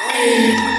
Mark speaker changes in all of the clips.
Speaker 1: Ai.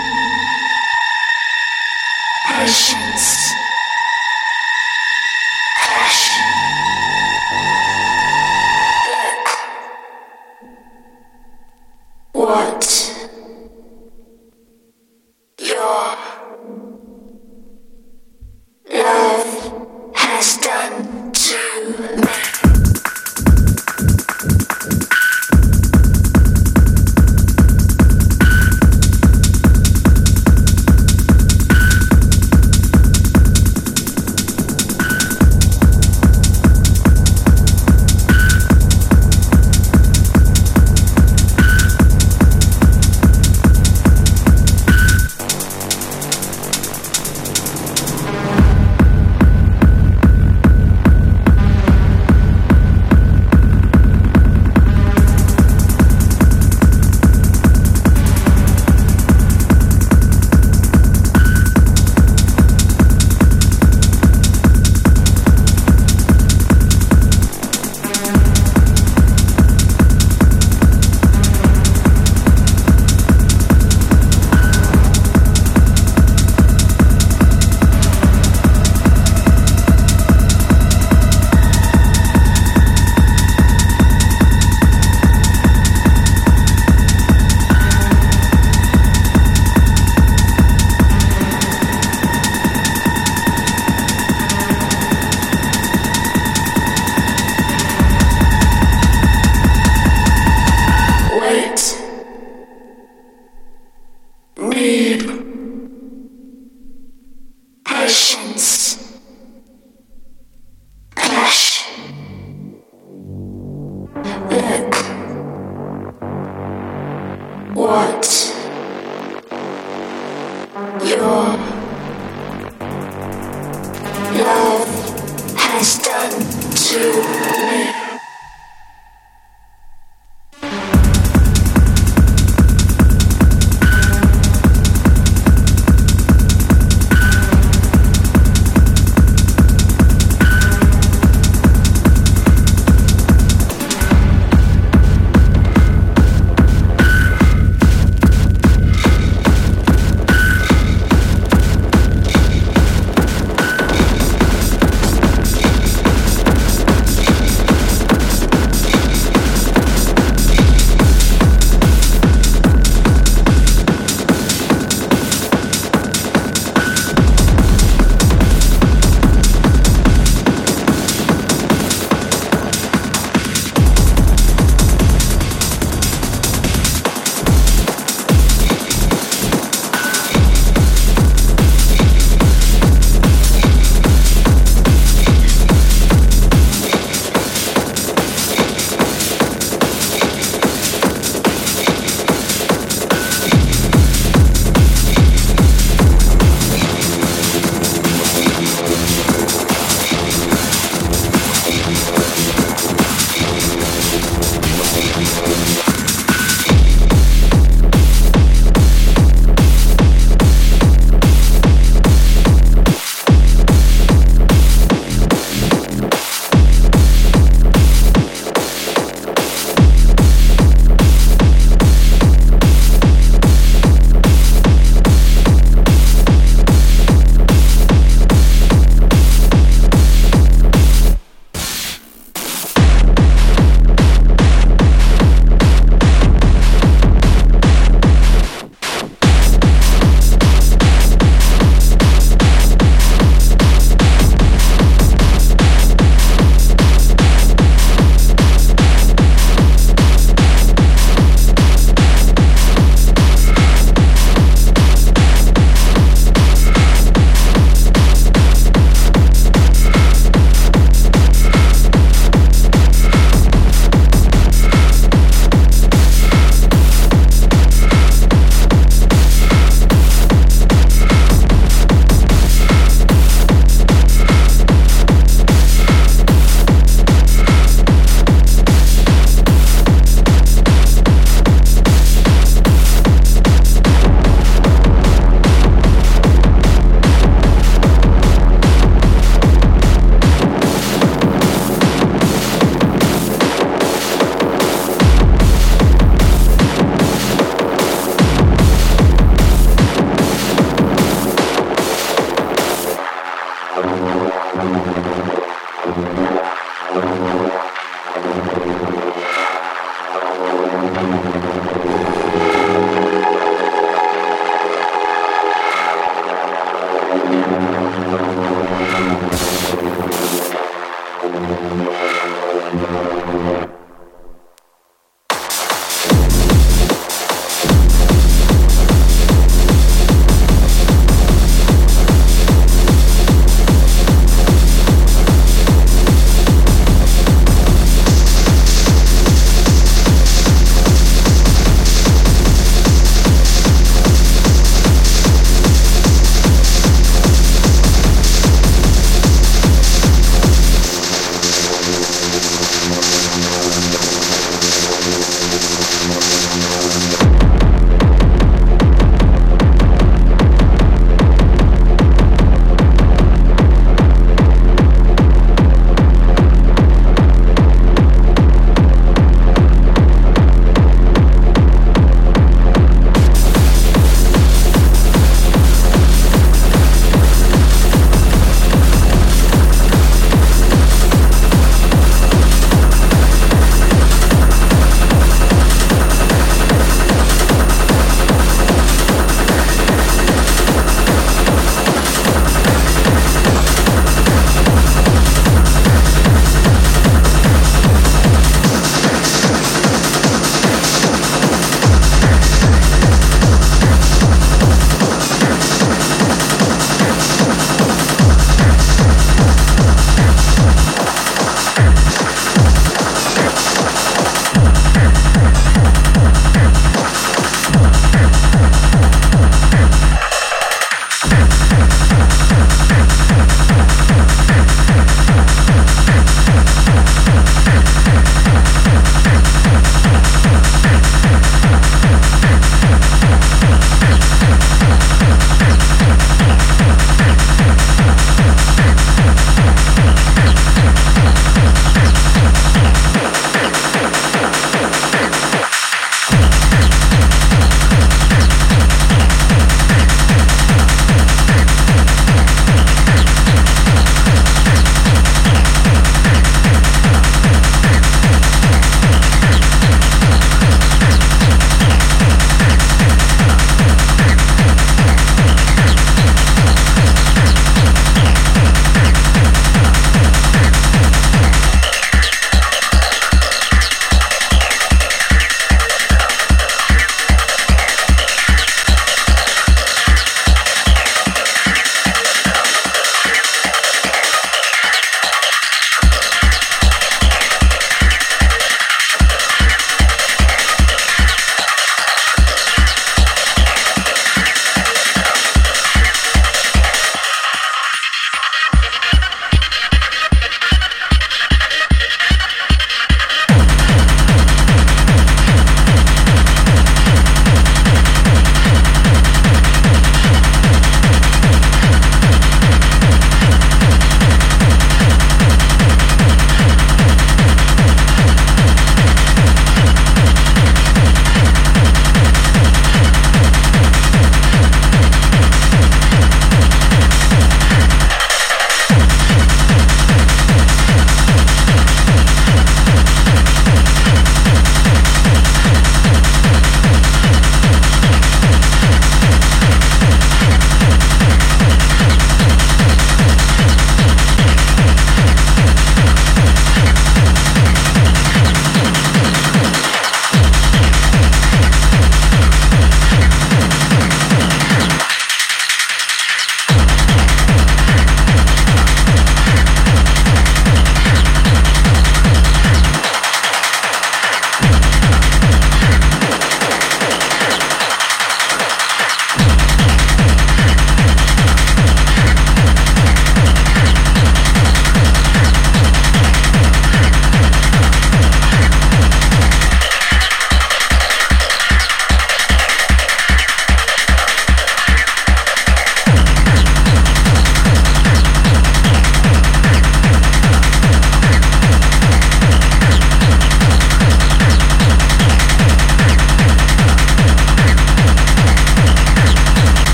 Speaker 1: to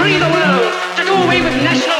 Speaker 1: free the world, to do away with national.